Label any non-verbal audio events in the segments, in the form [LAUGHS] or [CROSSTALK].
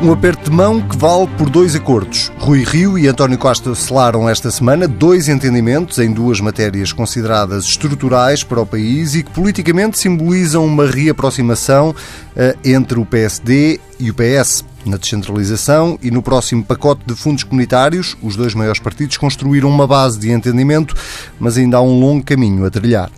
Um aperto de mão que vale por dois acordos. Rui Rio e António Costa selaram esta semana dois entendimentos em duas matérias consideradas estruturais para o país e que politicamente simbolizam uma reaproximação uh, entre o PSD e o PS. Na descentralização e no próximo pacote de fundos comunitários, os dois maiores partidos construíram uma base de entendimento, mas ainda há um longo caminho a trilhar.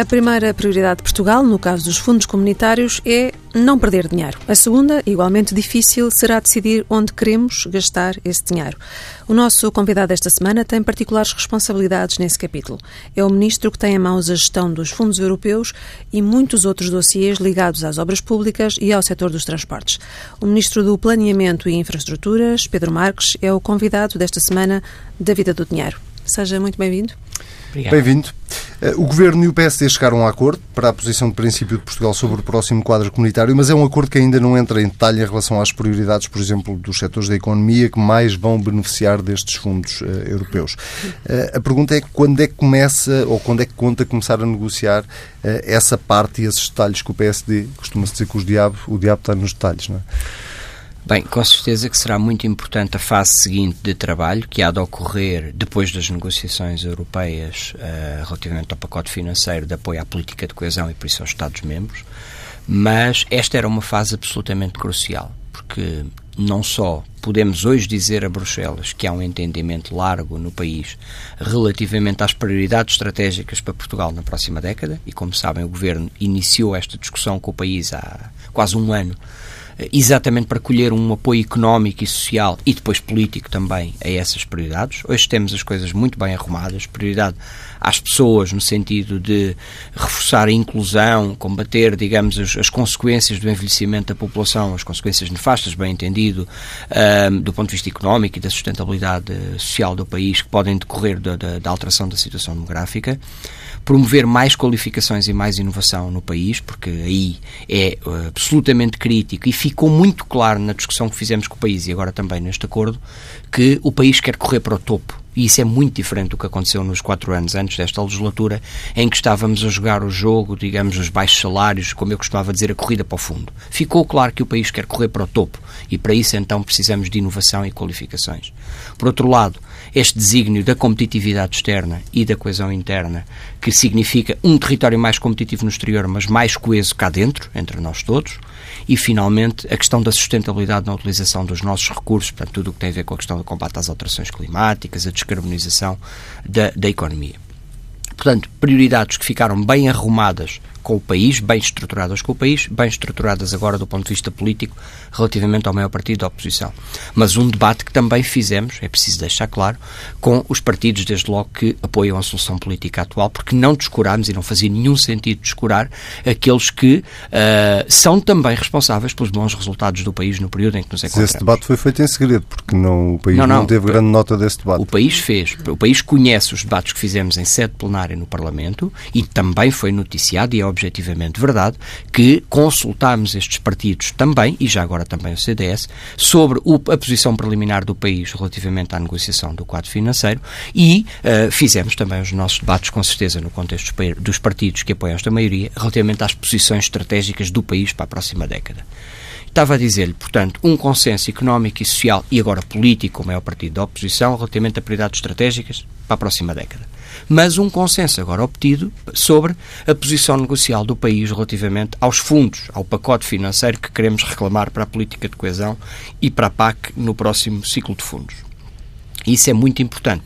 A primeira prioridade de Portugal, no caso dos fundos comunitários, é não perder dinheiro. A segunda, igualmente difícil, será decidir onde queremos gastar esse dinheiro. O nosso convidado esta semana tem particulares responsabilidades nesse capítulo. É o ministro que tem em mãos a gestão dos fundos europeus e muitos outros dossiês ligados às obras públicas e ao setor dos transportes. O ministro do Planeamento e Infraestruturas, Pedro Marques, é o convidado desta semana da Vida do Dinheiro. Seja muito bem-vindo. Bem-vindo. Eh, o Governo e o PSD chegaram a acordo para a posição de princípio de Portugal sobre o próximo quadro comunitário, mas é um acordo que ainda não entra em detalhe em relação às prioridades, por exemplo, dos setores da economia que mais vão beneficiar destes fundos uh, europeus. Uh, a pergunta é quando é que começa ou quando é que conta começar a negociar uh, essa parte e esses detalhes que o PSD costuma-se dizer que os diabo, o diabo está nos detalhes, não é? Bem, com certeza que será muito importante a fase seguinte de trabalho, que há de ocorrer depois das negociações europeias uh, relativamente ao pacote financeiro de apoio à política de coesão e por isso aos Estados-membros, mas esta era uma fase absolutamente crucial, porque não só podemos hoje dizer a Bruxelas que há um entendimento largo no país relativamente às prioridades estratégicas para Portugal na próxima década, e como sabem, o Governo iniciou esta discussão com o país há quase um ano exatamente para colher um apoio económico e social e depois político também a essas prioridades. Hoje temos as coisas muito bem arrumadas, prioridade às pessoas no sentido de reforçar a inclusão, combater, digamos, as, as consequências do envelhecimento da população, as consequências nefastas, bem entendido, um, do ponto de vista económico e da sustentabilidade social do país que podem decorrer da, da, da alteração da situação demográfica promover mais qualificações e mais inovação no país, porque aí é uh, absolutamente crítico e ficou muito claro na discussão que fizemos com o país e agora também neste acordo que o país quer correr para o topo. E isso é muito diferente do que aconteceu nos quatro anos antes desta legislatura, em que estávamos a jogar o jogo, digamos, os baixos salários, como eu costumava dizer, a corrida para o fundo. Ficou claro que o país quer correr para o topo e para isso então precisamos de inovação e qualificações. Por outro lado, este desígnio da competitividade externa e da coesão interna, que significa um território mais competitivo no exterior, mas mais coeso cá dentro, entre nós todos, e, finalmente, a questão da sustentabilidade na utilização dos nossos recursos, portanto, tudo o que tem a ver com a questão do combate às alterações climáticas, a descarbonização da, da economia. Portanto, prioridades que ficaram bem arrumadas com o país, bem estruturadas com o país, bem estruturadas agora do ponto de vista político relativamente ao maior partido da oposição. Mas um debate que também fizemos, é preciso deixar claro, com os partidos, desde logo, que apoiam a solução política atual, porque não descurámos e não fazia nenhum sentido descurar aqueles que uh, são também responsáveis pelos bons resultados do país no período em que nos encontramos. Esse debate foi feito em segredo, porque não, o país não, não, não teve grande nota desse debate. O país fez, o país conhece os debates que fizemos em sede plenária no Parlamento e também foi noticiado e é objetivamente verdade, que consultámos estes partidos também, e já agora também o CDS, sobre o, a posição preliminar do país relativamente à negociação do quadro financeiro e uh, fizemos também os nossos debates, com certeza, no contexto dos partidos que apoiam esta maioria, relativamente às posições estratégicas do país para a próxima década. Estava a dizer-lhe, portanto, um consenso económico e social e agora político, como é o partido da oposição, relativamente a prioridades estratégicas para a próxima década mas um consenso agora obtido sobre a posição negocial do país relativamente aos fundos, ao pacote financeiro que queremos reclamar para a política de coesão e para a PAC no próximo ciclo de fundos. Isso é muito importante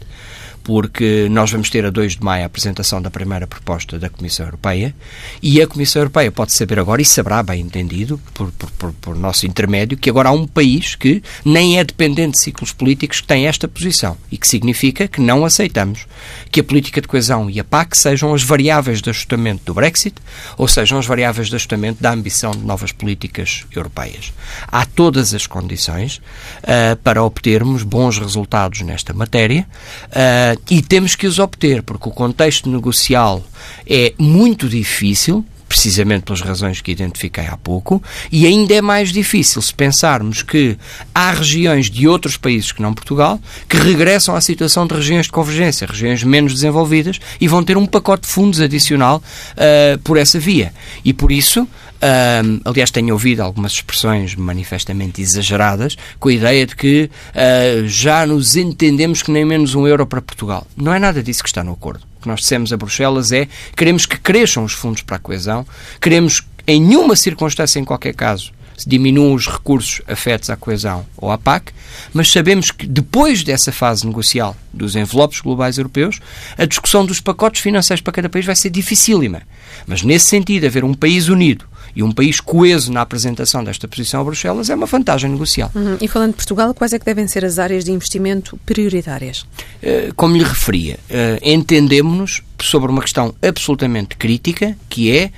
porque nós vamos ter a 2 de maio a apresentação da primeira proposta da Comissão Europeia e a Comissão Europeia pode saber agora, e saberá bem entendido, por, por, por, por nosso intermédio, que agora há um país que nem é dependente de ciclos políticos que tem esta posição e que significa que não aceitamos que a política de coesão e a PAC sejam as variáveis de ajustamento do Brexit ou sejam as variáveis de ajustamento da ambição de novas políticas europeias. Há todas as condições uh, para obtermos bons resultados nesta matéria uh, e temos que os obter, porque o contexto negocial é muito difícil, precisamente pelas razões que identifiquei há pouco, e ainda é mais difícil se pensarmos que há regiões de outros países que não Portugal que regressam à situação de regiões de convergência, regiões menos desenvolvidas, e vão ter um pacote de fundos adicional uh, por essa via. E por isso Uh, aliás, tenho ouvido algumas expressões manifestamente exageradas com a ideia de que uh, já nos entendemos que nem menos um euro para Portugal. Não é nada disso que está no acordo. O que nós dissemos a Bruxelas é queremos que cresçam os fundos para a coesão, queremos em nenhuma circunstância, em qualquer caso, diminuam os recursos afetos à coesão ou à PAC, mas sabemos que depois dessa fase negocial dos envelopes globais europeus, a discussão dos pacotes financeiros para cada país vai ser dificílima. Mas nesse sentido, haver um país unido e um país coeso na apresentação desta posição a Bruxelas é uma vantagem negocial. Uhum. E falando de Portugal, quais é que devem ser as áreas de investimento prioritárias? Eh, como lhe referia, eh, entendemos-nos sobre uma questão absolutamente crítica, que é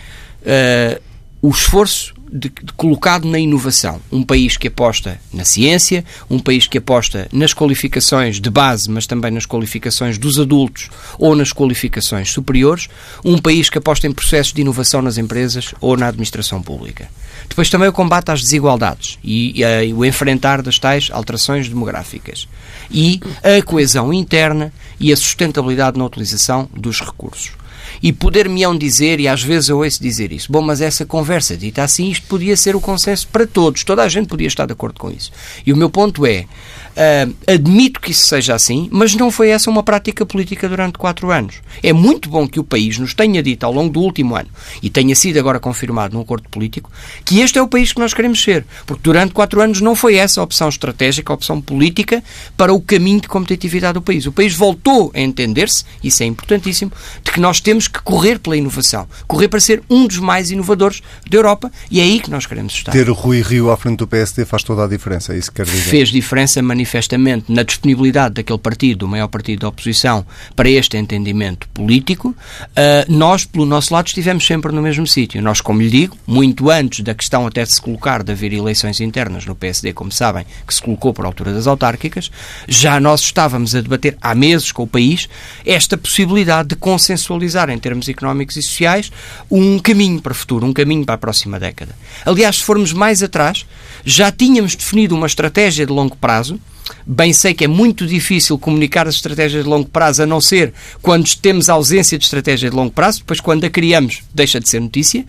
uh, o esforço de, de, colocado na inovação. Um país que aposta na ciência, um país que aposta nas qualificações de base, mas também nas qualificações dos adultos ou nas qualificações superiores, um país que aposta em processos de inovação nas empresas ou na administração pública. Depois também o combate às desigualdades e, e, e o enfrentar das tais alterações demográficas. E a coesão interna e a sustentabilidade na utilização dos recursos. E poder-me-ão dizer, e às vezes eu ouço dizer isso, bom, mas essa conversa dita assim, isto podia ser o consenso para todos, toda a gente podia estar de acordo com isso. E o meu ponto é, Uh, admito que isso seja assim, mas não foi essa uma prática política durante quatro anos. É muito bom que o país nos tenha dito ao longo do último ano, e tenha sido agora confirmado num acordo político, que este é o país que nós queremos ser. Porque durante quatro anos não foi essa a opção estratégica, a opção política para o caminho de competitividade do país. O país voltou a entender-se, isso é importantíssimo, de que nós temos que correr pela inovação. Correr para ser um dos mais inovadores da Europa, e é aí que nós queremos estar. Ter o Rui Rio à frente do PSD faz toda a diferença, é isso que quer dizer? Fez diferença manifestada manifestamente na disponibilidade daquele partido, o maior partido da oposição, para este entendimento político, uh, nós, pelo nosso lado, estivemos sempre no mesmo sítio. Nós, como lhe digo, muito antes da questão até de se colocar de haver eleições internas no PSD, como sabem, que se colocou por altura das autárquicas, já nós estávamos a debater há meses com o país esta possibilidade de consensualizar em termos económicos e sociais um caminho para o futuro, um caminho para a próxima década. Aliás, se formos mais atrás, já tínhamos definido uma estratégia de longo prazo Bem sei que é muito difícil comunicar as estratégias de longo prazo, a não ser quando temos ausência de estratégia de longo prazo, depois quando a criamos deixa de ser notícia,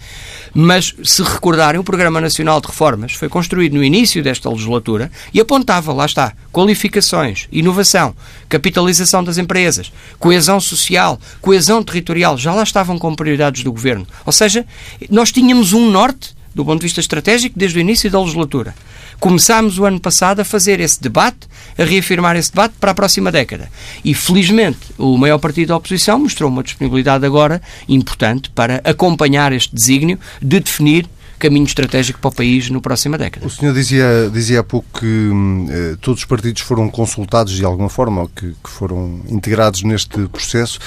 mas se recordarem, o Programa Nacional de Reformas foi construído no início desta legislatura e apontava, lá está, qualificações, inovação, capitalização das empresas, coesão social, coesão territorial, já lá estavam como prioridades do Governo. Ou seja, nós tínhamos um norte do ponto de vista estratégico desde o início da legislatura. Começámos o ano passado a fazer esse debate, a reafirmar esse debate para a próxima década. E, felizmente, o maior partido da oposição mostrou uma disponibilidade agora importante para acompanhar este desígnio de definir caminho estratégico para o país no próxima década. O senhor dizia, dizia há pouco que eh, todos os partidos foram consultados de alguma forma, que, que foram integrados neste processo.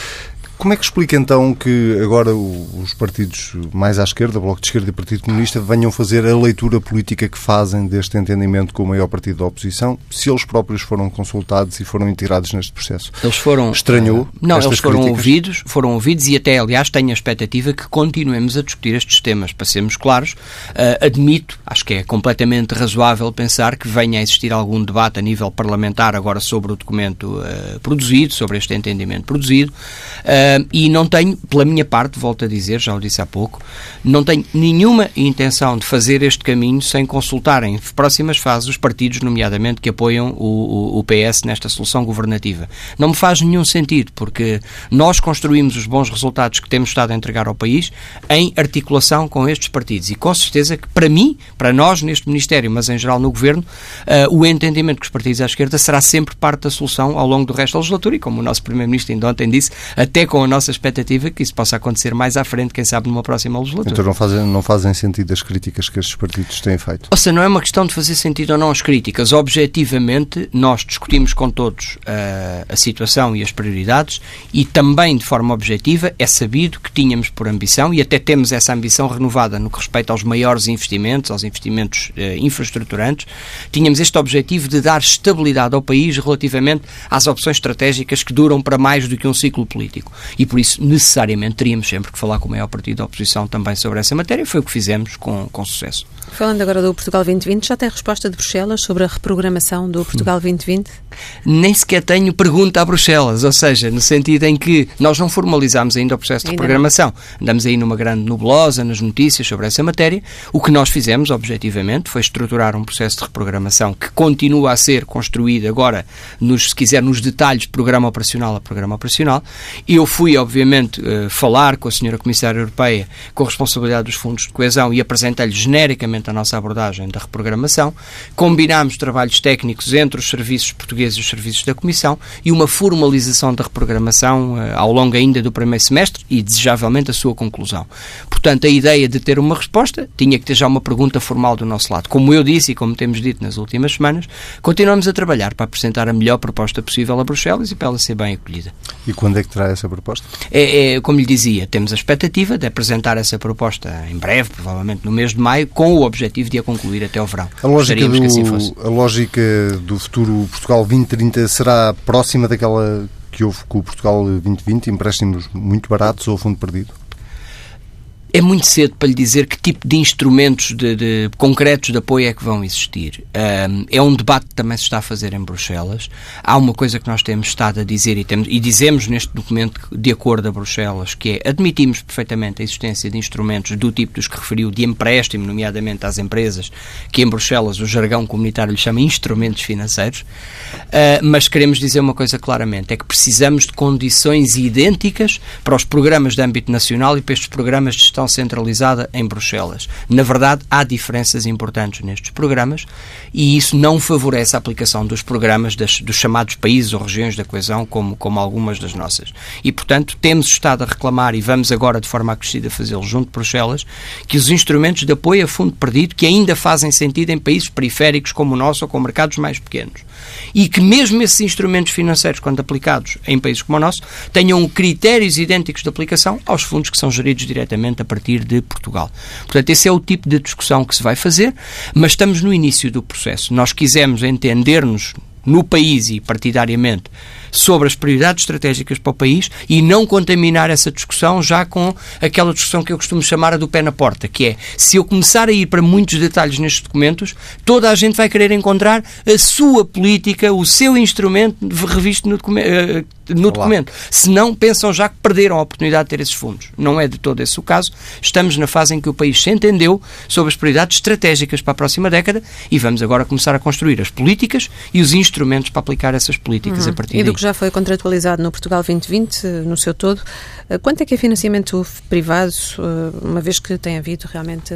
Como é que explica então que agora os partidos mais à esquerda, Bloco de Esquerda e Partido Comunista, venham fazer a leitura política que fazem deste entendimento com o maior partido da oposição, se eles próprios foram consultados e foram integrados neste processo? Eles foram. Estranhou? Uh, não, eles foram críticas? ouvidos, foram ouvidos e até, aliás, tenho a expectativa que continuemos a discutir estes temas. Para sermos claros, uh, admito, acho que é completamente razoável pensar que venha a existir algum debate a nível parlamentar agora sobre o documento uh, produzido, sobre este entendimento produzido e não tenho, pela minha parte, volto a dizer, já o disse há pouco, não tenho nenhuma intenção de fazer este caminho sem consultar em próximas fases os partidos, nomeadamente, que apoiam o, o, o PS nesta solução governativa. Não me faz nenhum sentido, porque nós construímos os bons resultados que temos estado a entregar ao país em articulação com estes partidos. E com certeza que, para mim, para nós neste Ministério, mas em geral no Governo, uh, o entendimento que os partidos à esquerda será sempre parte da solução ao longo do resto da legislatura e, como o nosso Primeiro-Ministro ainda ontem disse, até com a nossa expectativa que isso possa acontecer mais à frente, quem sabe, numa próxima legislatura. Então não fazem, não fazem sentido as críticas que estes partidos têm feito? Ou seja, não é uma questão de fazer sentido ou não as críticas. Objetivamente, nós discutimos com todos uh, a situação e as prioridades e também, de forma objetiva, é sabido que tínhamos por ambição e até temos essa ambição renovada no que respeita aos maiores investimentos, aos investimentos uh, infraestruturantes, tínhamos este objetivo de dar estabilidade ao país relativamente às opções estratégicas que duram para mais do que um ciclo político. E por isso, necessariamente, teríamos sempre que falar com o maior partido da oposição também sobre essa matéria. Foi o que fizemos com, com sucesso. Falando agora do Portugal 2020, já tem resposta de Bruxelas sobre a reprogramação do Portugal 2020? Nem sequer tenho pergunta a Bruxelas, ou seja, no sentido em que nós não formalizamos ainda o processo de ainda reprogramação. Não. Andamos aí numa grande nebulosa nas notícias sobre essa matéria. O que nós fizemos, objetivamente, foi estruturar um processo de reprogramação que continua a ser construído agora, nos, se quiser, nos detalhes, programa operacional a programa operacional. Eu fui, obviamente, eh, falar com a senhora Comissária Europeia com a responsabilidade dos fundos de coesão e apresentei-lhe genericamente a nossa abordagem da reprogramação. Combinámos trabalhos técnicos entre os serviços portugueses e os serviços da Comissão e uma formalização da reprogramação uh, ao longo ainda do primeiro semestre e, desejavelmente, a sua conclusão. Portanto, a ideia de ter uma resposta tinha que ter já uma pergunta formal do nosso lado. Como eu disse e como temos dito nas últimas semanas, continuamos a trabalhar para apresentar a melhor proposta possível a Bruxelas e para ela ser bem acolhida. E quando é que terá essa proposta? É, é como lhe dizia, temos a expectativa de apresentar essa proposta em breve, provavelmente no mês de maio, com o objetivo de a concluir até o verão. A lógica, do, assim a lógica do futuro Portugal 2030 será próxima daquela que houve com o Portugal 2020, empréstimos muito baratos ou fundo perdido? É muito cedo para lhe dizer que tipo de instrumentos de, de concretos de apoio é que vão existir. Um, é um debate que também se está a fazer em Bruxelas. Há uma coisa que nós temos estado a dizer e, temos, e dizemos neste documento de acordo a Bruxelas, que é admitimos perfeitamente a existência de instrumentos do tipo dos que referiu, de empréstimo, nomeadamente às empresas, que em Bruxelas o jargão comunitário lhe chama instrumentos financeiros, uh, mas queremos dizer uma coisa claramente, é que precisamos de condições idênticas para os programas de âmbito nacional e para estes programas de gestão centralizada em Bruxelas. Na verdade, há diferenças importantes nestes programas e isso não favorece a aplicação dos programas das, dos chamados países ou regiões da coesão, como, como algumas das nossas. E, portanto, temos estado a reclamar e vamos agora, de forma acrescida, fazê-lo junto de Bruxelas, que os instrumentos de apoio a fundo perdido, que ainda fazem sentido em países periféricos como o nosso ou com mercados mais pequenos, e que mesmo esses instrumentos financeiros, quando aplicados em países como o nosso, tenham critérios idênticos de aplicação aos fundos que são geridos diretamente a partir de Portugal. Portanto, esse é o tipo de discussão que se vai fazer, mas estamos no início do processo. Nós quisemos entender-nos no país e partidariamente sobre as prioridades estratégicas para o país e não contaminar essa discussão já com aquela discussão que eu costumo chamar a do pé na porta, que é se eu começar a ir para muitos detalhes nestes documentos, toda a gente vai querer encontrar a sua política, o seu instrumento revisto no, docu eh, no documento. Se não, pensam já que perderam a oportunidade de ter esses fundos. Não é de todo esse o caso. Estamos na fase em que o país se entendeu sobre as prioridades estratégicas para a próxima década e vamos agora começar a construir as políticas e os instrumentos para aplicar essas políticas uhum. a partir daí que já foi contratualizado no Portugal 2020, no seu todo, eh, quanto é que é financiamento privado, eh, uma vez que tem havido realmente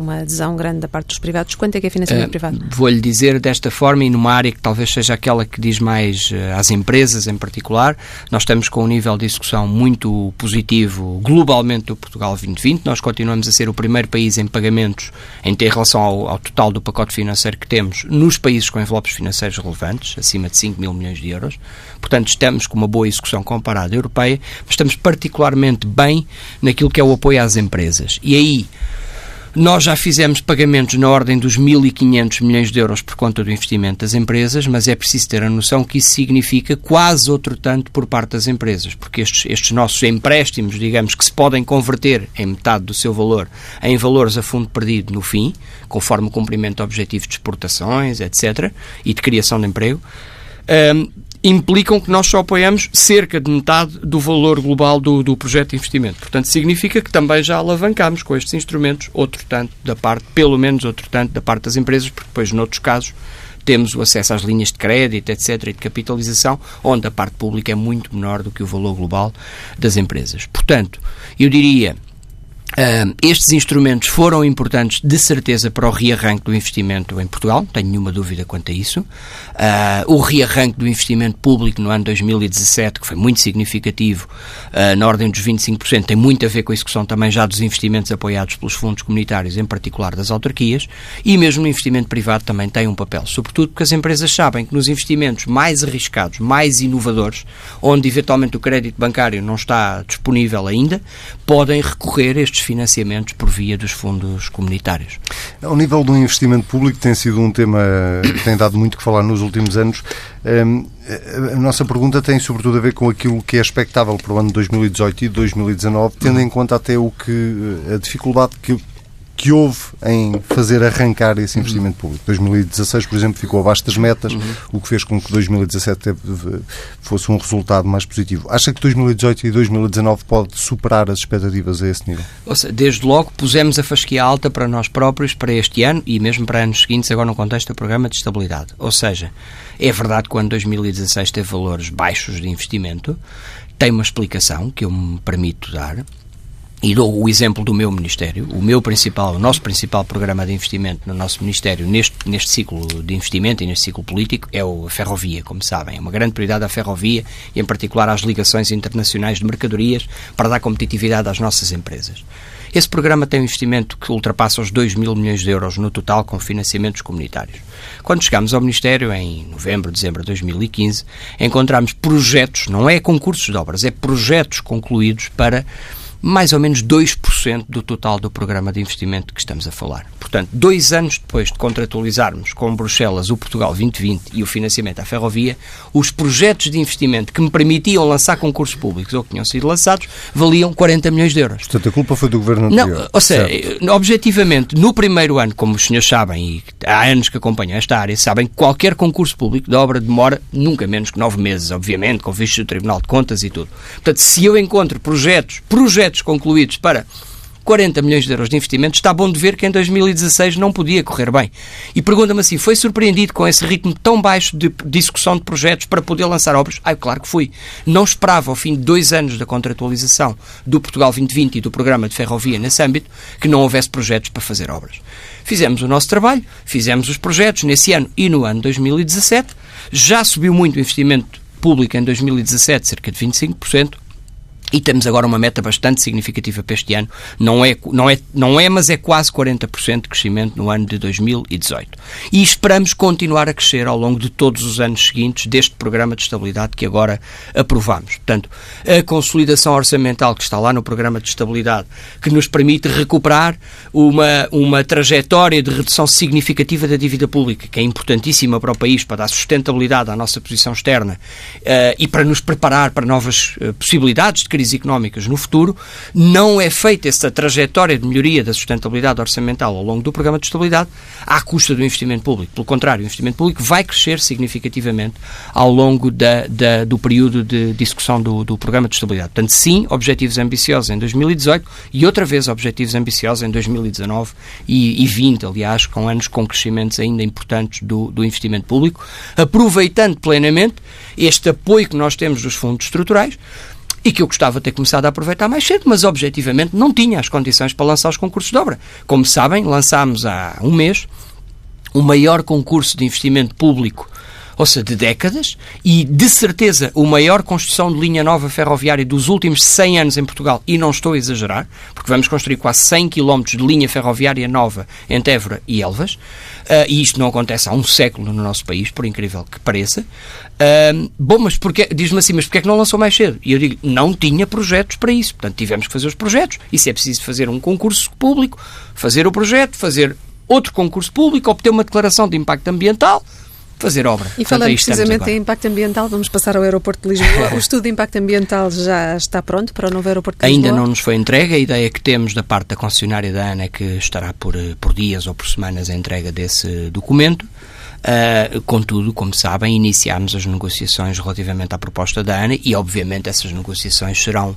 uma adesão grande da parte dos privados. Quanto é que é financiamento uh, privado? Vou-lhe dizer desta forma e numa área que talvez seja aquela que diz mais uh, às empresas em particular. Nós estamos com um nível de execução muito positivo globalmente do Portugal 2020. Nós continuamos a ser o primeiro país em pagamentos em ter relação ao, ao total do pacote financeiro que temos nos países com envelopes financeiros relevantes, acima de 5 mil milhões de euros. Portanto, estamos com uma boa execução comparada à europeia, mas estamos particularmente bem naquilo que é o apoio às empresas. E aí, nós já fizemos pagamentos na ordem dos 1.500 milhões de euros por conta do investimento das empresas, mas é preciso ter a noção que isso significa quase outro tanto por parte das empresas, porque estes, estes nossos empréstimos, digamos, que se podem converter em metade do seu valor em valores a fundo perdido no fim, conforme o cumprimento de objetivos de exportações, etc., e de criação de emprego, um, implicam que nós só apoiamos cerca de metade do valor global do, do projeto de investimento. Portanto, significa que também já alavancamos com estes instrumentos outro tanto da parte, pelo menos outro tanto da parte das empresas, porque depois, noutros casos, temos o acesso às linhas de crédito, etc., e de capitalização, onde a parte pública é muito menor do que o valor global das empresas. Portanto, eu diria Uh, estes instrumentos foram importantes, de certeza, para o rearranque do investimento em Portugal, não tenho nenhuma dúvida quanto a isso. Uh, o rearranque do investimento público no ano 2017, que foi muito significativo, uh, na ordem dos 25%, tem muito a ver com a execução também já dos investimentos apoiados pelos fundos comunitários, em particular das autarquias, e mesmo no investimento privado também tem um papel, sobretudo porque as empresas sabem que nos investimentos mais arriscados, mais inovadores, onde eventualmente o crédito bancário não está disponível ainda, podem recorrer a estes financiamentos por via dos fundos comunitários. Ao nível do investimento público, tem sido um tema que tem dado muito que falar nos últimos anos. Hum, a nossa pergunta tem sobretudo a ver com aquilo que é expectável para o ano 2018 e 2019, tendo em conta até o que a dificuldade que que houve em fazer arrancar esse investimento público. 2016, por exemplo, ficou abaixo das metas, uhum. o que fez com que 2017 fosse um resultado mais positivo. Acha que 2018 e 2019 pode superar as expectativas a esse nível? Seja, desde logo pusemos a fasquia alta para nós próprios para este ano e mesmo para anos seguintes, agora no contexto do programa de estabilidade. Ou seja, é verdade que o ano 2016 teve valores baixos de investimento, tem uma explicação que eu me permito dar. E dou o exemplo do meu Ministério. O meu principal, o nosso principal programa de investimento no nosso Ministério, neste, neste ciclo de investimento e neste ciclo político, é a ferrovia, como sabem. É uma grande prioridade a ferrovia e, em particular, às ligações internacionais de mercadorias para dar competitividade às nossas empresas. Esse programa tem um investimento que ultrapassa os 2 mil milhões de euros no total com financiamentos comunitários. Quando chegámos ao Ministério, em novembro, dezembro de 2015, encontramos projetos, não é concursos de obras, é projetos concluídos para mais ou menos 2% do total do programa de investimento que estamos a falar. Portanto, dois anos depois de contratualizarmos com Bruxelas o Portugal 2020 e o financiamento à ferrovia, os projetos de investimento que me permitiam lançar concursos públicos ou que tinham sido lançados valiam 40 milhões de euros. Portanto, a culpa foi do governo anterior. Não, ou seja, certo. objetivamente, no primeiro ano, como os senhores sabem, e há anos que acompanham esta área, sabem que qualquer concurso público de obra demora nunca menos que nove meses, obviamente, com vistos do Tribunal de Contas e tudo. Portanto, se eu encontro projetos, projetos concluídos para 40 milhões de euros de investimento, está bom de ver que em 2016 não podia correr bem. E pergunta-me assim, foi surpreendido com esse ritmo tão baixo de, execução de projetos para poder lançar obras? Ah, claro que fui. Não esperava, ao fim de dois anos da contratualização do Portugal 2020 e do programa de ferrovia nesse âmbito, que não houvesse projetos para fazer obras. Fizemos o nosso trabalho, fizemos os projetos nesse ano e no ano 2017. Já subiu muito o investimento público em 2017, cerca de 25%. E temos agora uma meta bastante significativa para este ano. Não é, não é, não é mas é quase 40% de crescimento no ano de 2018. E esperamos continuar a crescer ao longo de todos os anos seguintes deste programa de estabilidade que agora aprovamos. Portanto, a consolidação orçamental que está lá no programa de estabilidade, que nos permite recuperar uma, uma trajetória de redução significativa da dívida pública, que é importantíssima para o país, para dar sustentabilidade à nossa posição externa uh, e para nos preparar para novas uh, possibilidades de crises económicas no futuro, não é feita essa trajetória de melhoria da sustentabilidade orçamental ao longo do programa de estabilidade à custa do investimento público. Pelo contrário, o investimento público vai crescer significativamente ao longo da, da, do período de discussão do, do programa de estabilidade. Portanto, sim, objetivos ambiciosos em 2018 e outra vez objetivos ambiciosos em 2019 e, e 20, aliás, com anos com crescimentos ainda importantes do, do investimento público, aproveitando plenamente este apoio que nós temos dos fundos estruturais, e que eu gostava de ter começado a aproveitar mais cedo, mas objetivamente não tinha as condições para lançar os concursos de obra. Como sabem, lançámos há um mês o maior concurso de investimento público ou seja, de décadas, e de certeza o maior construção de linha nova ferroviária dos últimos 100 anos em Portugal, e não estou a exagerar, porque vamos construir quase 100 km de linha ferroviária nova entre Évora e Elvas, uh, e isto não acontece há um século no nosso país, por incrível que pareça. Uh, bom, mas diz-me assim, mas porquê é que não lançou mais cedo? E eu digo, não tinha projetos para isso, portanto tivemos que fazer os projetos, e se é preciso fazer um concurso público, fazer o projeto, fazer outro concurso público, obter uma declaração de impacto ambiental, fazer obra. E falando precisamente em impacto ambiental, vamos passar ao aeroporto de Lisboa. [LAUGHS] o estudo de impacto ambiental já está pronto para o novo aeroporto de Lisboa? Ainda não nos foi entregue. A ideia que temos da parte da concessionária da ANA é que estará por, eh, por dias ou por semanas a entrega desse documento. Uh, contudo, como sabem, iniciámos as negociações relativamente à proposta da ANA e, obviamente, essas negociações serão uh, uh,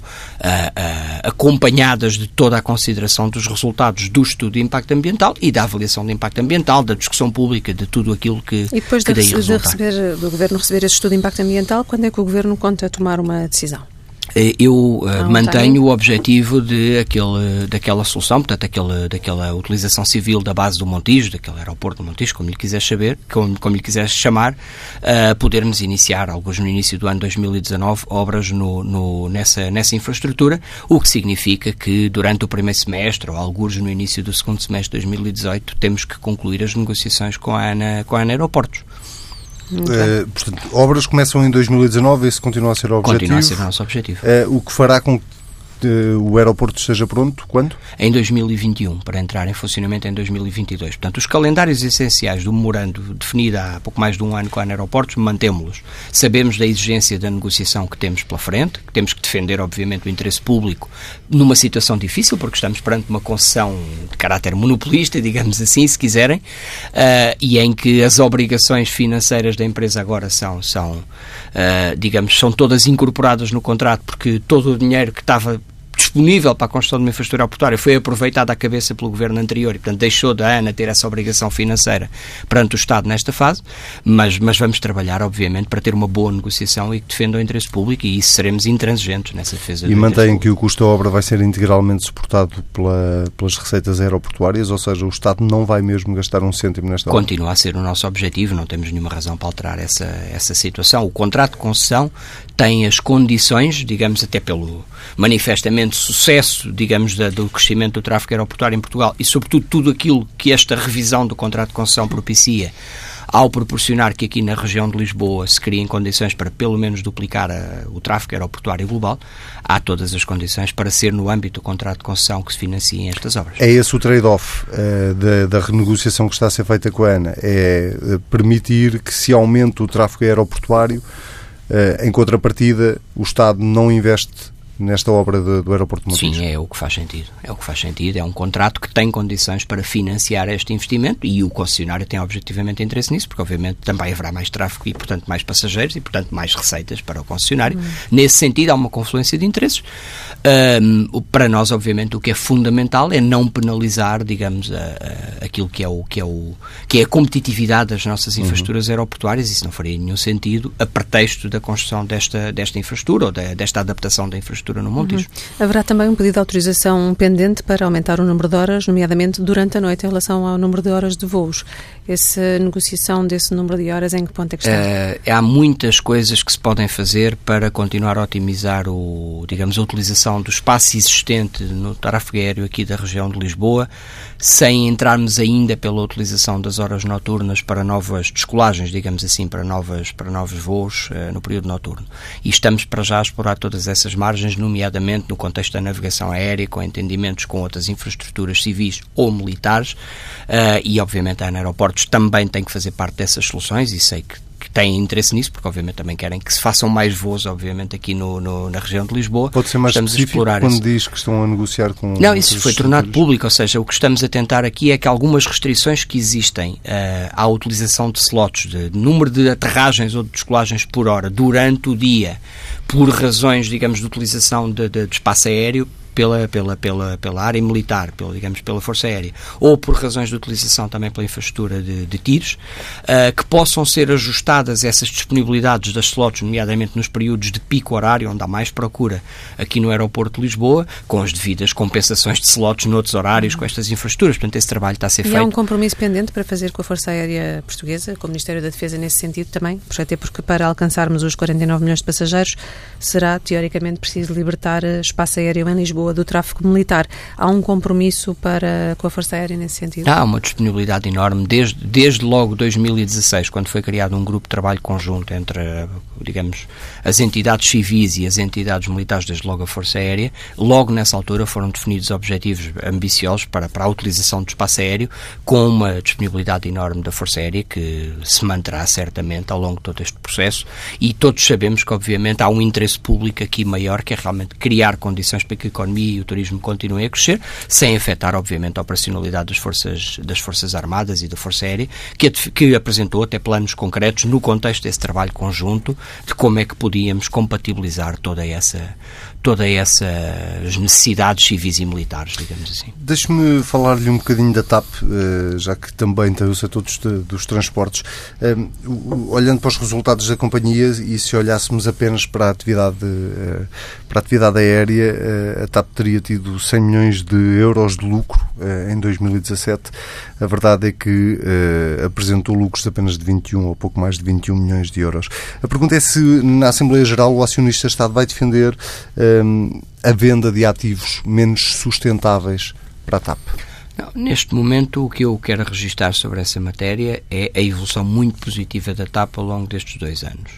acompanhadas de toda a consideração dos resultados do estudo de impacto ambiental e da avaliação de impacto ambiental, da discussão pública, de tudo aquilo que. E depois que de, de receber, do Governo receber esse estudo de impacto ambiental, quando é que o Governo conta tomar uma decisão? Eh, eu uh, mantenho o objetivo de aquele, daquela solução, portanto, aquele, daquela utilização civil da base do Montijo, daquele aeroporto do Montijo, como lhe quiser saber, como, como lhe quiser chamar, uh, podermos iniciar, alguns no início do ano 2019, obras no, no, nessa, nessa infraestrutura, o que significa que durante o primeiro semestre, ou alguns no início do segundo semestre de 2018, temos que concluir as negociações com a ANA, com a ANA Aeroportos. Uh, portanto, obras começam em 2019, esse continua a ser o objetivo. Continua a ser o nosso objetivo. Uh, o que fará com o aeroporto esteja pronto quando? Em 2021, para entrar em funcionamento em 2022. Portanto, os calendários essenciais do memorando definido há pouco mais de um ano com a Aeroportos, mantemos-los. Sabemos da exigência da negociação que temos pela frente, que temos que defender, obviamente, o interesse público numa situação difícil, porque estamos perante uma concessão de caráter monopolista, digamos assim, se quiserem, uh, e em que as obrigações financeiras da empresa agora são, são uh, digamos, são todas incorporadas no contrato, porque todo o dinheiro que estava disponível para a construção de uma infraestrutura aeroportuária foi aproveitado à cabeça pelo governo anterior e, portanto, deixou da ANA ter essa obrigação financeira perante o Estado nesta fase, mas, mas vamos trabalhar, obviamente, para ter uma boa negociação e que defenda o interesse público e isso seremos intransigentes nessa defesa. E mantém que o custo da obra vai ser integralmente suportado pela, pelas receitas aeroportuárias, ou seja, o Estado não vai mesmo gastar um cêntimo nesta obra? Continua a ser o nosso objetivo, não temos nenhuma razão para alterar essa, essa situação. O contrato de concessão tem as condições, digamos, até pelo manifestamente sucesso, digamos, da, do crescimento do tráfego aeroportuário em Portugal e, sobretudo, tudo aquilo que esta revisão do contrato de concessão propicia ao proporcionar que aqui na região de Lisboa se criem condições para pelo menos duplicar a, o tráfego aeroportuário global, há todas as condições para ser no âmbito do contrato de concessão que se financiem estas obras. É esse o trade-off uh, da, da, renegociação que está a ser feita com a ANA, é uh, permitir que se aumente o tráfego aeroportuário Uh, em contrapartida, o Estado não investe nesta obra de, do aeroporto de Montijo. Sim, é o que faz sentido. É o que faz sentido. É um contrato que tem condições para financiar este investimento e o concessionário tem objetivamente interesse nisso, porque obviamente também haverá mais tráfego e, portanto, mais passageiros e, portanto, mais receitas para o concessionário. Hum. Nesse sentido, há uma confluência de interesses. Um, para nós, obviamente, o que é fundamental é não penalizar, digamos, a, a, aquilo que é, o, que, é o, que é a competitividade das nossas uhum. infraestruturas uhum. aeroportuárias. Isso não faria nenhum sentido a pretexto da construção desta, desta infraestrutura ou da, desta adaptação da infraestrutura infraestrutura no Montijo. Uhum. Haverá também um pedido de autorização pendente para aumentar o número de horas, nomeadamente durante a noite, em relação ao número de horas de voos. Essa negociação desse número de horas, em que ponto é que está? Uh, há muitas coisas que se podem fazer para continuar a otimizar o, digamos, a utilização do espaço existente no aéreo aqui da região de Lisboa, sem entrarmos ainda pela utilização das horas noturnas para novas descolagens, digamos assim, para, novas, para novos voos uh, no período noturno. E estamos para já a explorar todas essas margens nomeadamente no contexto da navegação aérea, com entendimentos com outras infraestruturas civis ou militares, uh, e obviamente a Aeroportos também tem que fazer parte dessas soluções, e sei que que têm interesse nisso, porque obviamente também querem que se façam mais voos, obviamente, aqui no, no na região de Lisboa. Pode ser mais estamos explorar quando isso. diz que estão a negociar com... Não, isso foi tornado público, ou seja, o que estamos a tentar aqui é que algumas restrições que existem uh, à utilização de slots, de, de número de aterragens ou de descolagens por hora durante o dia, por razões, digamos, de utilização de, de, de espaço aéreo, pela, pela, pela, pela área militar, pela, digamos, pela Força Aérea, ou por razões de utilização também pela infraestrutura de, de tiros, uh, que possam ser ajustadas essas disponibilidades das slots, nomeadamente nos períodos de pico horário, onde há mais procura aqui no aeroporto de Lisboa, com as devidas compensações de slots noutros horários, com estas infraestruturas. Portanto, esse trabalho está a ser e feito. E há um compromisso pendente para fazer com a Força Aérea Portuguesa, com o Ministério da Defesa nesse sentido também, até porque para alcançarmos os 49 milhões de passageiros será, teoricamente, preciso libertar eh, espaço aéreo em Lisboa Do tráfego militar. Há um compromisso para, com a Força Aérea nesse sentido? Há uma disponibilidade enorme. Desde, desde logo 2016, quando foi criado um grupo de trabalho conjunto entre, digamos, as entidades civis e as entidades militares, desde logo a Força Aérea, logo nessa altura foram definidos objetivos ambiciosos para, para a utilização do espaço aéreo, com uma disponibilidade enorme da Força Aérea que se manterá certamente ao longo de todo este processo e todos sabemos que, obviamente, há um interesse público aqui maior que é realmente criar condições para que a economia economia e o turismo continuem a crescer, sem afetar, obviamente, a operacionalidade das Forças, das forças Armadas e da Força Aérea, que, que apresentou até planos concretos no contexto desse trabalho conjunto de como é que podíamos compatibilizar toda essa, todas essas necessidades civis e militares, digamos assim. Deixe-me falar-lhe um bocadinho da TAP, eh, já que também tem o setor dos, dos transportes. Eh, olhando para os resultados da companhia e se olhássemos apenas para a atividade, eh, para a atividade aérea, a TAP teria tido 100 milhões de euros de lucro em 2017. A verdade é que apresentou lucros de apenas de 21 ou pouco mais de 21 milhões de euros. A pergunta é se na Assembleia Geral o acionista Estado vai defender a venda de ativos menos sustentáveis para a TAP? Não, neste momento, o que eu quero registrar sobre essa matéria é a evolução muito positiva da TAP ao longo destes dois anos.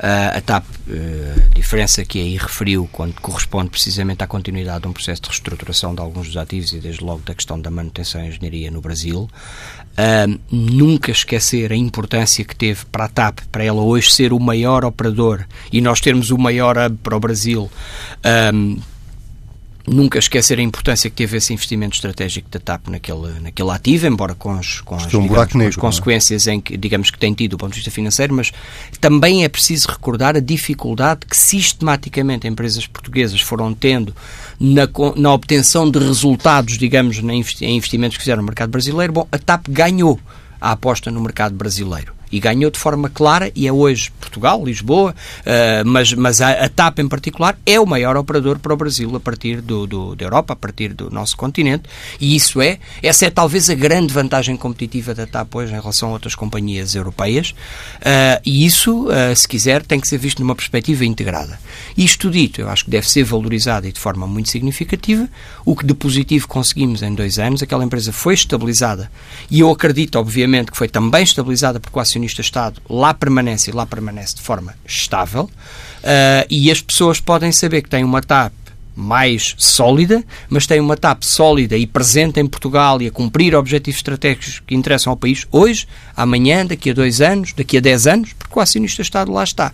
Uh, a TAP, uh, a diferença que aí referiu, quando corresponde precisamente à continuidade de um processo de reestruturação de alguns dos ativos e desde logo da questão da manutenção e engenharia no Brasil, uh, nunca esquecer a importância que teve para a TAP, para ela hoje ser o maior operador e nós termos o maior hub para o Brasil, nunca esquecer a importância que teve esse investimento estratégico da TAP naquele, naquele ativo, embora com, as, com, as, um digamos, com as é? consequências em que, digamos, que tem tido do ponto de vista financeiro, mas também é preciso recordar a dificuldade que sistematicamente empresas portuguesas foram tendo na, na obtenção de resultados, digamos, em investimentos que fizeram no mercado brasileiro. Bom, a TAP ganhou a aposta no mercado brasileiro e ganhou de forma clara e é hoje Portugal, Lisboa, uh, mas, mas a, a, TAP em particular é o maior operador para o Brasil a partir do, do, da Europa, a partir do nosso continente e isso é, essa é talvez a grande vantagem competitiva da TAP hoje em relação a outras companhias europeias uh, e isso, uh, se quiser, tem que ser visto numa perspectiva integrada. Isto dito, eu acho que deve ser valorizado e de forma muito significativa. O que de positivo conseguimos em dois anos, aquela empresa foi estabilizada e eu acredito, obviamente, que foi também estabilizada porque o acionista Estado lá permanece e lá permanece de forma estável uh, e as pessoas podem saber que têm uma TAP mais sólida, mas tem uma TAP sólida e presente em Portugal e a cumprir objetivos estratégicos que interessam ao país hoje, amanhã, daqui a dois anos, daqui a dez anos, porque o acionista Estado lá está.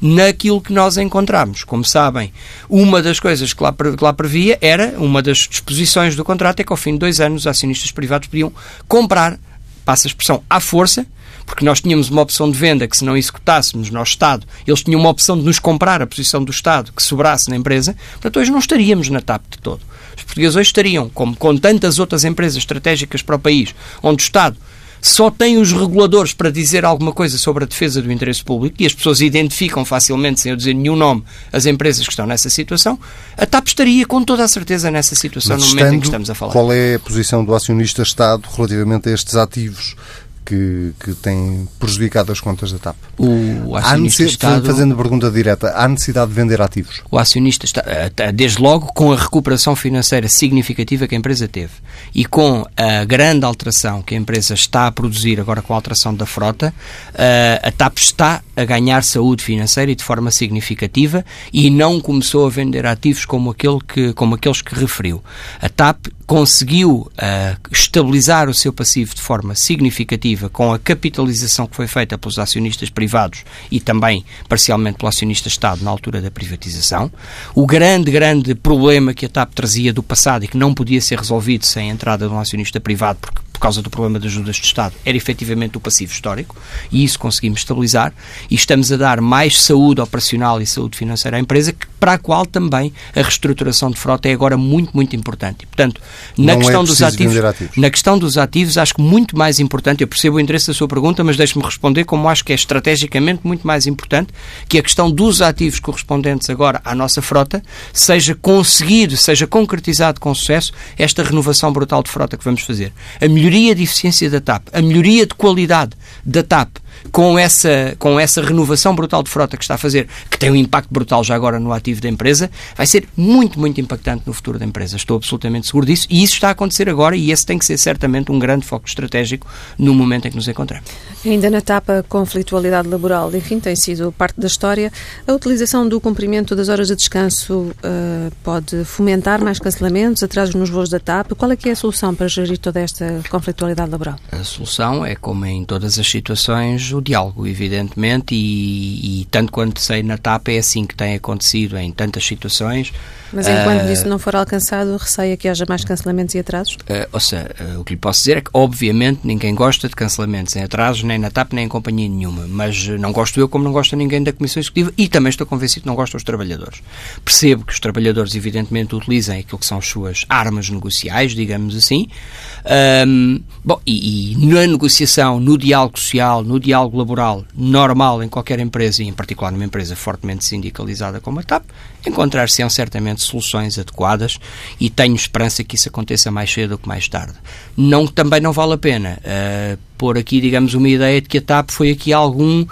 Naquilo que nós encontramos. Como sabem, uma das coisas que lá, que lá previa era, uma das disposições do contrato é que ao fim de dois anos os acionistas privados podiam comprar, passa a expressão, à força, porque nós tínhamos uma opção de venda que, se não executássemos, nós, Estado, eles tinham uma opção de nos comprar a posição do Estado que sobrasse na empresa, portanto, hoje não estaríamos na TAP de todo. Os portugueses hoje estariam, como com tantas outras empresas estratégicas para o país, onde o Estado só tem os reguladores para dizer alguma coisa sobre a defesa do interesse público e as pessoas identificam facilmente, sem eu dizer nenhum nome, as empresas que estão nessa situação, a TAP estaria com toda a certeza nessa situação Mas no momento em que estamos a falar. Qual é a posição do acionista Estado relativamente a estes ativos? Que, que tem prejudicado as contas da TAP. O acionista Estado... Fazendo pergunta direta, há necessidade de vender ativos? O acionista está, eh, desde logo, com a recuperação financeira significativa que a empresa teve e com a grande alteração que a empresa está a produzir agora com a alteração da frota, eh, a TAP está a ganhar saúde financeira e de forma significativa e não começou a vender ativos como, aquele que, como aqueles que referiu. A TAP conseguiu uh, estabilizar o seu passivo de forma significativa com a capitalização que foi feita pelos acionistas privados e também parcialmente pelo acionista Estado na altura da privatização. O grande, grande problema que a TAP trazia do passado e que não podia ser resolvido sem a entrada de um acionista privado, porque causa do problema das ajudas de Estado, era efetivamente o passivo histórico, e isso conseguimos estabilizar, e estamos a dar mais saúde operacional e saúde financeira à empresa, para a qual também a reestruturação de frota é agora muito, muito importante. E, portanto, na Não é questão é dos ativos, ativos, na questão dos ativos, acho que muito mais importante, eu percebo o interesse da sua pergunta, mas deixe-me responder como acho que é estrategicamente muito mais importante que a questão dos ativos correspondentes agora à nossa frota seja conseguido, seja concretizado com sucesso esta renovação brutal de frota que vamos fazer. A melhoria melhoria de eficiência da TAP, a melhoria de qualidade da TAP com essa, com essa renovação brutal de frota que está a fazer, que tem um impacto brutal já agora no ativo da empresa, vai ser muito, muito impactante no futuro da empresa. Estou absolutamente seguro disso e isso está a acontecer agora e esse tem que ser certamente um grande foco estratégico no momento em que nos encontramos. Ainda na etapa conflitualidade laboral, enfim, tem sido parte da história. A utilização do cumprimento das horas de descanso uh, pode fomentar mais cancelamentos, atrasos nos voos da TAP. Qual é que é a solução para gerir toda esta conflitualidade laboral? A solução é, como em todas as situações, o diálogo, evidentemente, e, e, tanto quanto sei na TAP é assim que tem acontecido em tantas situações. Mas enquanto uh, isso não for alcançado, receia que haja mais cancelamentos e atrasos? Uh, ou seja, uh, o que lhe posso dizer é que, obviamente, ninguém gosta de cancelamentos em atrasos, nem na TAP, nem em companhia nenhuma. Mas não gosto eu, como não gosta ninguém da Comissão Executiva, e também estou convencido que não gostam os trabalhadores. Percebo que os trabalhadores, evidentemente, utilizem aquilo que são as suas armas negociais, digamos assim. Um, bom, e, e na negociação, no diálogo social, no diálogo laboral normal em qualquer empresa, e em particular numa empresa fortemente sindicalizada como a TAP, encontrar-se-ão certamente soluções adequadas e tenho esperança que isso aconteça mais cedo do que mais tarde. Não, também não vale a pena uh, pôr aqui, digamos, uma ideia de que a TAP foi aqui algum, uh,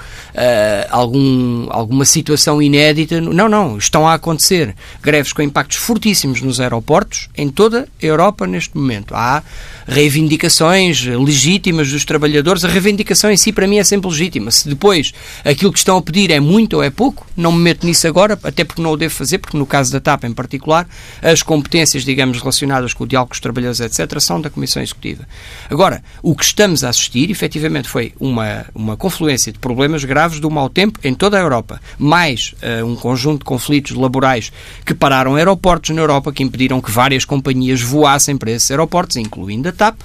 algum, alguma situação inédita. Não, não, estão a acontecer greves com impactos fortíssimos nos aeroportos em toda a Europa neste momento. Há reivindicações legítimas dos trabalhadores. A reivindicação em si, para mim, é sempre legítima. Se depois aquilo que estão a pedir é muito ou é pouco, não me meto nisso agora, até porque não o devo fazer, porque no caso da TAP em particular, as competências, digamos, relacionadas com o diálogo com os trabalhadores, etc., são da Comissão Executiva. Agora, o que estamos a assistir, efetivamente, foi uma, uma confluência de problemas graves do mau tempo em toda a Europa, mais uh, um conjunto de conflitos laborais que pararam aeroportos na Europa, que impediram que várias companhias voassem para esses aeroportos, incluindo a TAP,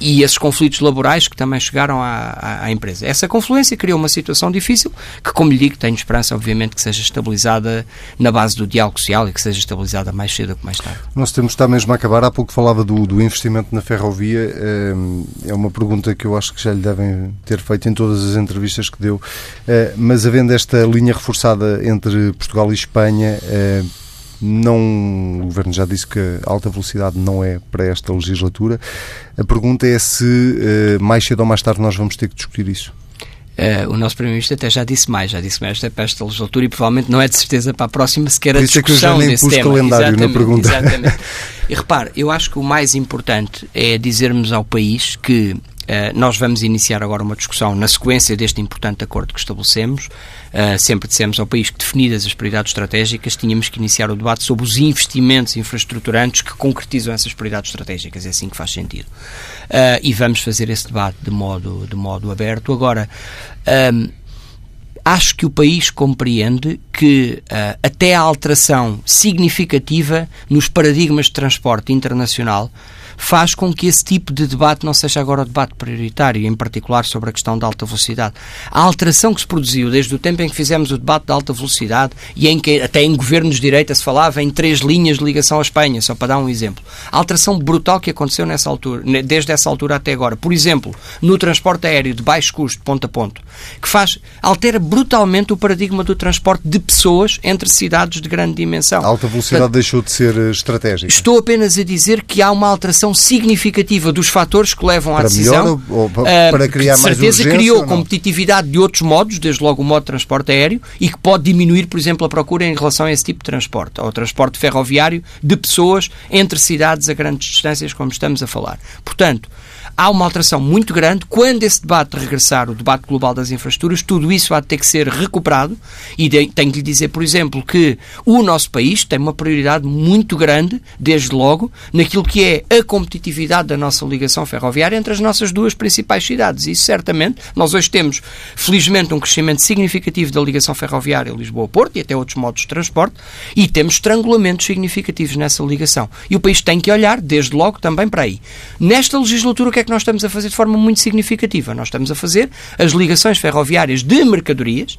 e esses conflitos laborais que também chegaram à, à, empresa. Essa confluência criou uma situação difícil, que, como lhe digo, tenho esperança, obviamente, que seja estabilizada na base do diálogo social e que seja estabilizada mais cedo ou mais tarde. Nós temos está mesmo a acabar. Há pouco falava do, do investimento na ferrovia. Ehm, é uma pergunta que eu acho que já lhe devem ter feito em todas as entrevistas que deu. Eh, mas havendo esta linha reforçada entre Portugal e Espanha, eh, não, o Governo já disse que a alta velocidade não é para esta legislatura. A pergunta é se eh, mais cedo ou mais tarde nós vamos ter que discutir isso. Uh, o nosso Primeiro-Ministro até já disse mais, já disse mais para esta legislatura e provavelmente não é de certeza para a próxima sequer a discussão é que eu já nem tema. calendário exatamente, na pergunta. Exatamente. E repare, eu acho que o mais importante é dizermos ao país que nós vamos iniciar agora uma discussão na sequência deste importante acordo que estabelecemos. Uh, sempre dissemos ao país que, definidas as prioridades estratégicas, tínhamos que iniciar o debate sobre os investimentos infraestruturantes que concretizam essas prioridades estratégicas. É assim que faz sentido. Uh, e vamos fazer esse debate de modo, de modo aberto. Agora, um, acho que o país compreende que uh, até a alteração significativa nos paradigmas de transporte internacional faz com que esse tipo de debate não seja agora o debate prioritário, em particular sobre a questão da alta velocidade. A alteração que se produziu desde o tempo em que fizemos o debate da alta velocidade e em que até em governos de direita se falava em três linhas de ligação à Espanha, só para dar um exemplo. A alteração brutal que aconteceu nessa altura, desde essa altura até agora, por exemplo, no transporte aéreo de baixo custo, ponto a ponto, que faz, altera brutalmente o paradigma do transporte de pessoas entre cidades de grande dimensão. A alta velocidade Portanto, deixou de ser eh, estratégica. Estou apenas a dizer que há uma alteração significativa dos fatores que levam para à decisão. Melhor, ou para ah, criar que, de certeza criou competitividade de outros modos, desde logo o modo de transporte aéreo, e que pode diminuir, por exemplo, a procura em relação a esse tipo de transporte, ao transporte ferroviário de pessoas entre cidades a grandes distâncias, como estamos a falar. Portanto, há uma alteração muito grande. Quando esse debate regressar, o debate global das infraestruturas, tudo isso há de ter que ser recuperado. E de, tenho que lhe dizer, por exemplo, que o nosso país tem uma prioridade muito grande, desde logo, naquilo que é a competitividade da nossa ligação ferroviária entre as nossas duas principais cidades. Isso certamente, nós hoje temos, felizmente, um crescimento significativo da ligação ferroviária Lisboa-Porto e até outros modos de transporte, e temos estrangulamentos significativos nessa ligação. E o país tem que olhar, desde logo, também para aí. Nesta legislatura, o que é que nós estamos a fazer de forma muito significativa? Nós estamos a fazer as ligações ferroviárias de mercadorias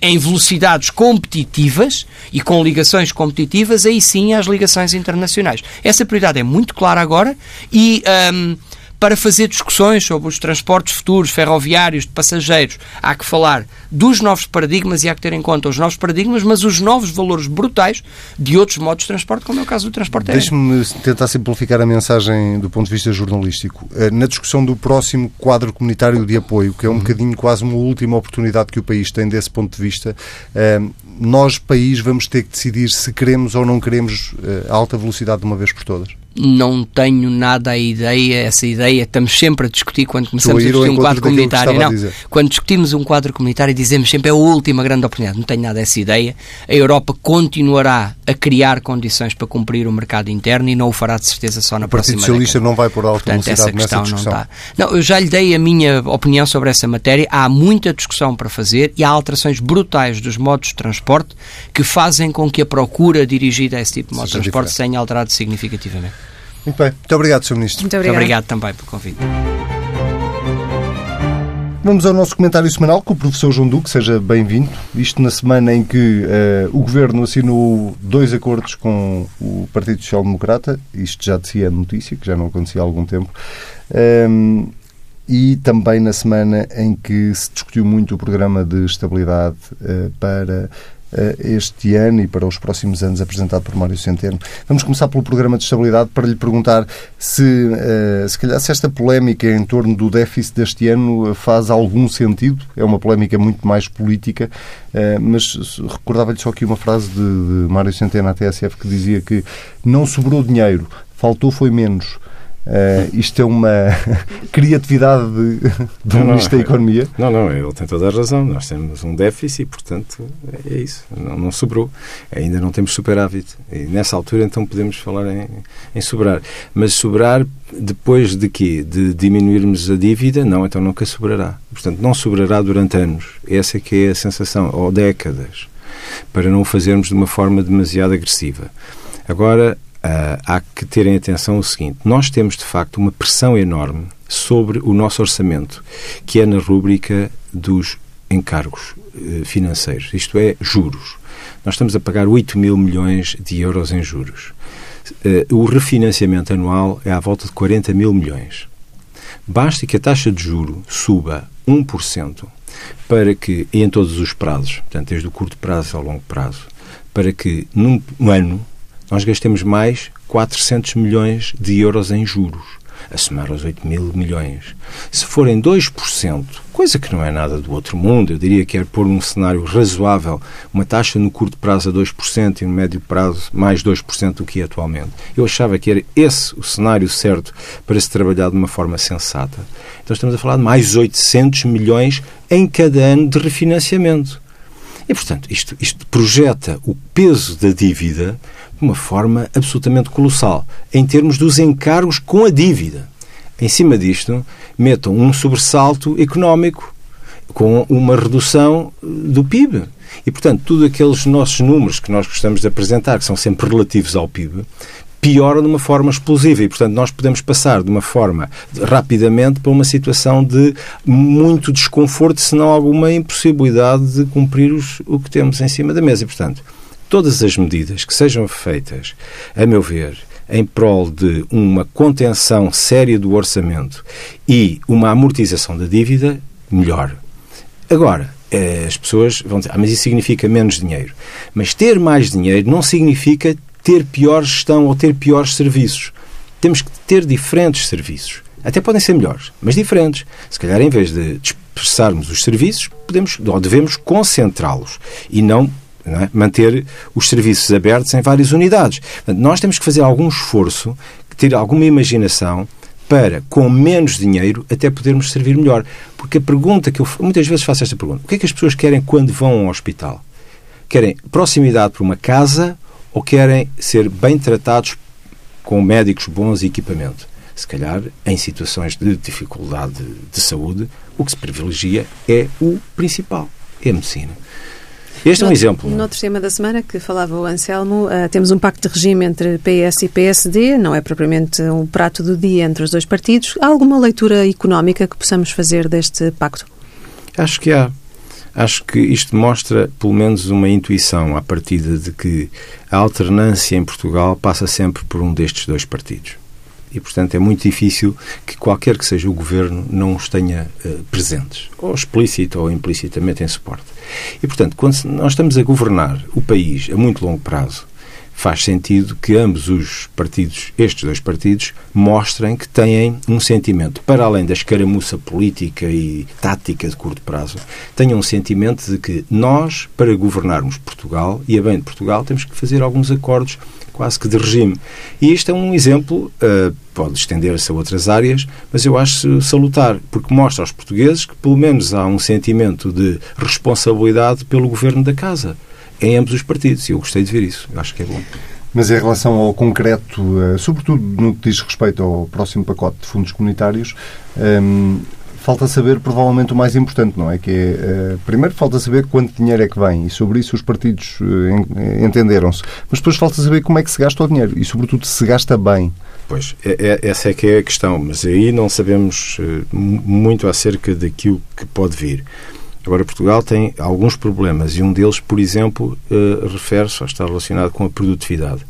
em velocidades competitivas e com ligações competitivas, aí sim às ligações internacionais. Essa prioridade é muito clara agora e. Um, para fazer discussões sobre os transportes futuros, ferroviários, de passageiros, há que falar dos novos paradigmas e há que ter em conta os novos paradigmas, mas os novos valores brutais de outros modos de transporte, como é o caso do transporte aéreo. Deixe-me tentar simplificar a mensagem do ponto de vista jornalístico. Eh, na discussão do próximo quadro comunitário de apoio, que é um uhum. bocadinho quase uma última oportunidade que o país tem desse ponto de vista, eh, nós, país, vamos ter que decidir se queremos ou não queremos eh, alta velocidade de uma vez por todas não tenho nada a ideia, essa ideia estamos sempre a discutir quando começamos a, a discutir um quadro comunitário. Não, quando discutimos um quadro comunitário dizemos sempre é a última grande oportunidade. Não tenho nada essa ideia. A Europa continuará a criar condições para cumprir o mercado interno e não o fará de certeza só na o próxima Partido Socialista década. não vai por alta Portanto, essa questão nessa discussão. não está. Não, eu já lhe dei a minha opinião sobre essa matéria. Há muita discussão para fazer e há alterações brutais dos modos de transporte que fazem com que a procura dirigida a esse tipo de modo de transporte se tenha alterado significativamente. Muito bem. Muito obrigado, Sr. Ministro. Muito obrigado. obrigado também pelo convite. Vamos ao nosso comentário semanal com o professor João Duque, seja bem-vindo. Isto na semana em que uh, o Governo assinou dois acordos com o Partido Social Democrata, isto já de si é notícia, que já não acontecia há algum tempo, um, ehm, e também na semana em que se discutiu muito o programa de estabilidade uh, para este ano e para os próximos anos apresentado por Mário Centeno. Vamos começar pelo programa de estabilidade para lhe perguntar se, se calhar, se esta polémica em torno do déficit deste ano faz algum sentido. É uma polémica muito mais política, mas recordava-lhe só aqui uma frase de, de Mário Centeno à TSF que dizia que não sobrou dinheiro, faltou foi menos. Uh, isto é uma [LAUGHS] criatividade do não, Ministro da Economia? Não, não, ele tem toda a razão. Nós temos um déficit e, portanto, é isso. Não, não sobrou. Ainda não temos superávit. E nessa altura, então, podemos falar em, em sobrar. Mas sobrar depois de quê? De diminuirmos a dívida? Não, então nunca sobrará. Portanto, não sobrará durante anos. Essa é que é a sensação. Ou décadas. Para não o fazermos de uma forma demasiado agressiva. Agora, Uh, há que terem atenção o seguinte: nós temos de facto uma pressão enorme sobre o nosso orçamento, que é na rúbrica dos encargos uh, financeiros, isto é, juros. Nós estamos a pagar 8 mil milhões de euros em juros. Uh, o refinanciamento anual é à volta de 40 mil milhões. Basta que a taxa de juro suba 1% para que, em todos os prazos, portanto, desde o curto prazo ao longo prazo, para que num ano nós gastemos mais 400 milhões de euros em juros, a somar aos 8 mil milhões. Se forem 2%, coisa que não é nada do outro mundo, eu diria que é pôr um cenário razoável, uma taxa no curto prazo a 2% e no médio prazo mais 2% do que é atualmente. Eu achava que era esse o cenário certo para se trabalhar de uma forma sensata. Então estamos a falar de mais 800 milhões em cada ano de refinanciamento. E, portanto, isto, isto projeta o peso da dívida de uma forma absolutamente colossal, em termos dos encargos com a dívida. Em cima disto, metam um sobressalto económico com uma redução do PIB. E, portanto, tudo aqueles nossos números que nós gostamos de apresentar, que são sempre relativos ao PIB, pioram de uma forma explosiva e, portanto, nós podemos passar de uma forma rapidamente para uma situação de muito desconforto, se não alguma impossibilidade de cumprir os, o que temos em cima da mesa. E, portanto, todas as medidas que sejam feitas, a meu ver, em prol de uma contenção séria do orçamento e uma amortização da dívida, melhor. Agora, eh, as pessoas vão dizer, ah, mas isso significa menos dinheiro. Mas ter mais dinheiro não significa ter pior gestão ou ter piores serviços. Temos que ter diferentes serviços. Até podem ser melhores, mas diferentes. Se calhar, em vez de dispersarmos os serviços, podemos ou devemos concentrá-los e não é? manter os serviços abertos em várias unidades. Nós temos que fazer algum esforço, ter alguma imaginação para, com menos dinheiro, até podermos servir melhor. Porque a pergunta que eu muitas vezes faço esta pergunta: o que é que as pessoas querem quando vão ao hospital? Querem proximidade para uma casa ou querem ser bem tratados com médicos bons e equipamento? Se calhar, em situações de dificuldade de saúde, o que se privilegia é o principal, é a medicina. Este é um exemplo. No outro tema da semana que falava o Anselmo, uh, temos um pacto de regime entre PS e PSD, não é propriamente um prato do dia entre os dois partidos. Há alguma leitura económica que possamos fazer deste pacto? Acho que há. Acho que isto mostra, pelo menos, uma intuição à partida de que a alternância em Portugal passa sempre por um destes dois partidos e, portanto, é muito difícil que qualquer que seja o governo não os tenha uh, presentes, ou explícito ou implicitamente em suporte. E, portanto, quando nós estamos a governar o país a muito longo prazo, faz sentido que ambos os partidos, estes dois partidos, mostrem que têm um sentimento, para além da escaramuça política e tática de curto prazo, tenham um sentimento de que nós, para governarmos Portugal e a bem de Portugal, temos que fazer alguns acordos quase que de regime. E isto é um exemplo, uh, pode estender-se a outras áreas, mas eu acho salutar, porque mostra aos portugueses que pelo menos há um sentimento de responsabilidade pelo governo da casa, em ambos os partidos, e eu gostei de ver isso, eu acho que é bom. Mas em relação ao concreto, uh, sobretudo no que diz respeito ao próximo pacote de fundos comunitários, um, ehm, falta saber provavelmente o mais importante, não é? Que é, uh, primeiro falta saber quanto dinheiro é que vem e sobre isso os partidos uh, entenderam-se. Mas depois falta saber como é que se gasta o dinheiro e, sobretudo, se gasta bem. Pois, é, é, essa é que é a questão, mas aí não sabemos uh, muito acerca daquilo que pode vir. Agora, Portugal tem alguns problemas e um deles, por exemplo, refere-se ou está relacionado com a produtividade.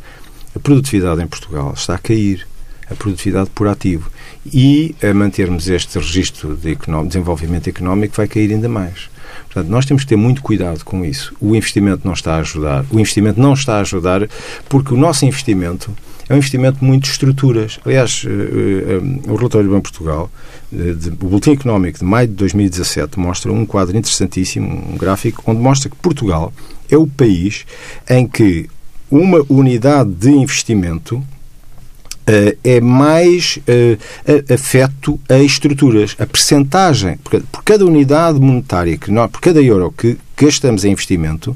A produtividade em Portugal está a cair a produtividade por ativo. E a mantermos este registro de desenvolvimento económico vai cair ainda mais. Portanto, nós temos que ter muito cuidado com isso. O investimento não está a ajudar. O investimento não está a ajudar porque o nosso investimento é um investimento muito de estruturas. Aliás, o relatório do Banco de Portugal, o Boletim Económico de maio de 2017, mostra um quadro interessantíssimo, um gráfico, onde mostra que Portugal é o país em que uma unidade de investimento Uh, é mais uh, afeto a estruturas. A percentagem, por, por, cada unidade monetária, que nós, por cada euro que gastamos em investimento,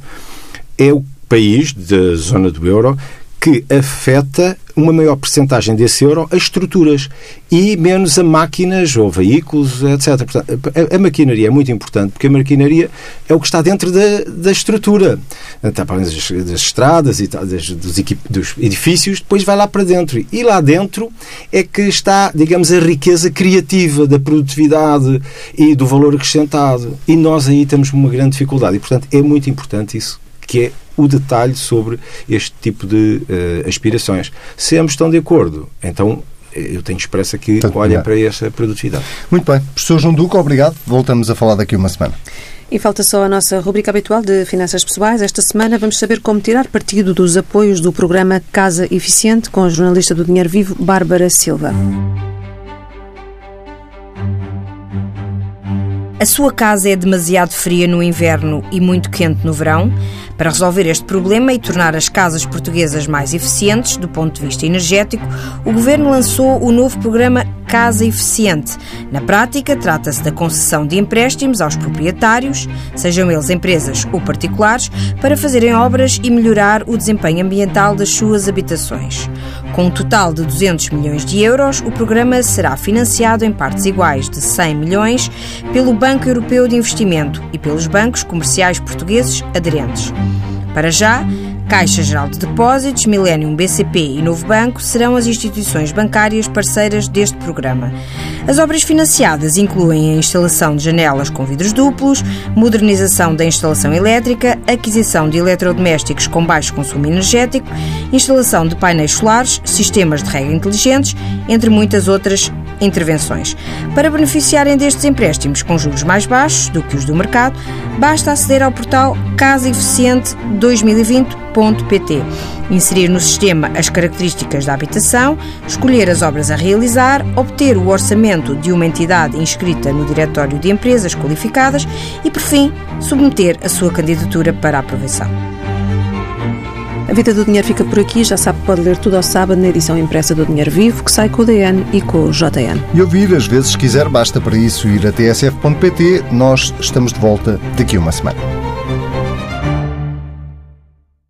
é o país da zona do euro que afeta uma maior percentagem desse euro a estruturas e menos a máquinas ou veículos, etc. Portanto, a, a, maquinaria é muito importante porque a maquinaria é o que está dentro da, da estrutura. Está para das, das estradas e das, dos, dos edifícios, depois vai lá para dentro. E lá dentro é que está, digamos, a riqueza criativa da produtividade e do valor acrescentado. E nós aí temos uma grande dificuldade. E, portanto, é muito importante isso, que é o detalhe sobre este tipo de uh, aspirações. Se ambos estão de acordo, então eh, eu tenho expressa que Tanto olha para essa produtividade. Muito bem. Professor João Duque, obrigado. Voltamos a falar daqui uma semana. E falta só a nossa rubrica habitual de finanças pessoais. Esta semana vamos saber como tirar partido dos apoios do programa Casa Eficiente com a jornalista do Dinheiro Vivo, Bárbara Silva. A sua casa é demasiado fria no inverno e muito quente no verão? Para resolver este problema e tornar as casas portuguesas mais eficientes do ponto de vista energético, o Governo lançou o novo programa Casa Eficiente. Na prática, trata-se da concessão de empréstimos aos proprietários, sejam eles empresas ou particulares, para fazerem obras e melhorar o desempenho ambiental das suas habitações. Com um total de 200 milhões de euros, o programa será financiado em partes iguais de 100 milhões pelo Banco Europeu de Investimento e pelos bancos comerciais portugueses aderentes. Para já, Caixa Geral de Depósitos, Millennium BCP e Novo Banco serão as instituições bancárias parceiras deste programa. As obras financiadas incluem a instalação de janelas com vidros duplos, modernização da instalação elétrica, aquisição de eletrodomésticos com baixo consumo energético, instalação de painéis solares, sistemas de rega inteligentes, entre muitas outras intervenções. Para beneficiarem destes empréstimos com juros mais baixos do que os do mercado, basta aceder ao portal Casa Eficiente 2020.pt, inserir no sistema as características da habitação, escolher as obras a realizar, obter o orçamento de uma entidade inscrita no Diretório de Empresas Qualificadas e, por fim, submeter a sua candidatura para aprovação. A Vida do Dinheiro fica por aqui. Já sabe que pode ler tudo ao sábado na edição impressa do Dinheiro Vivo, que sai com o DN e com o JN. E ouvir, às vezes quiser, basta para isso ir a tsf.pt. Nós estamos de volta daqui a uma semana.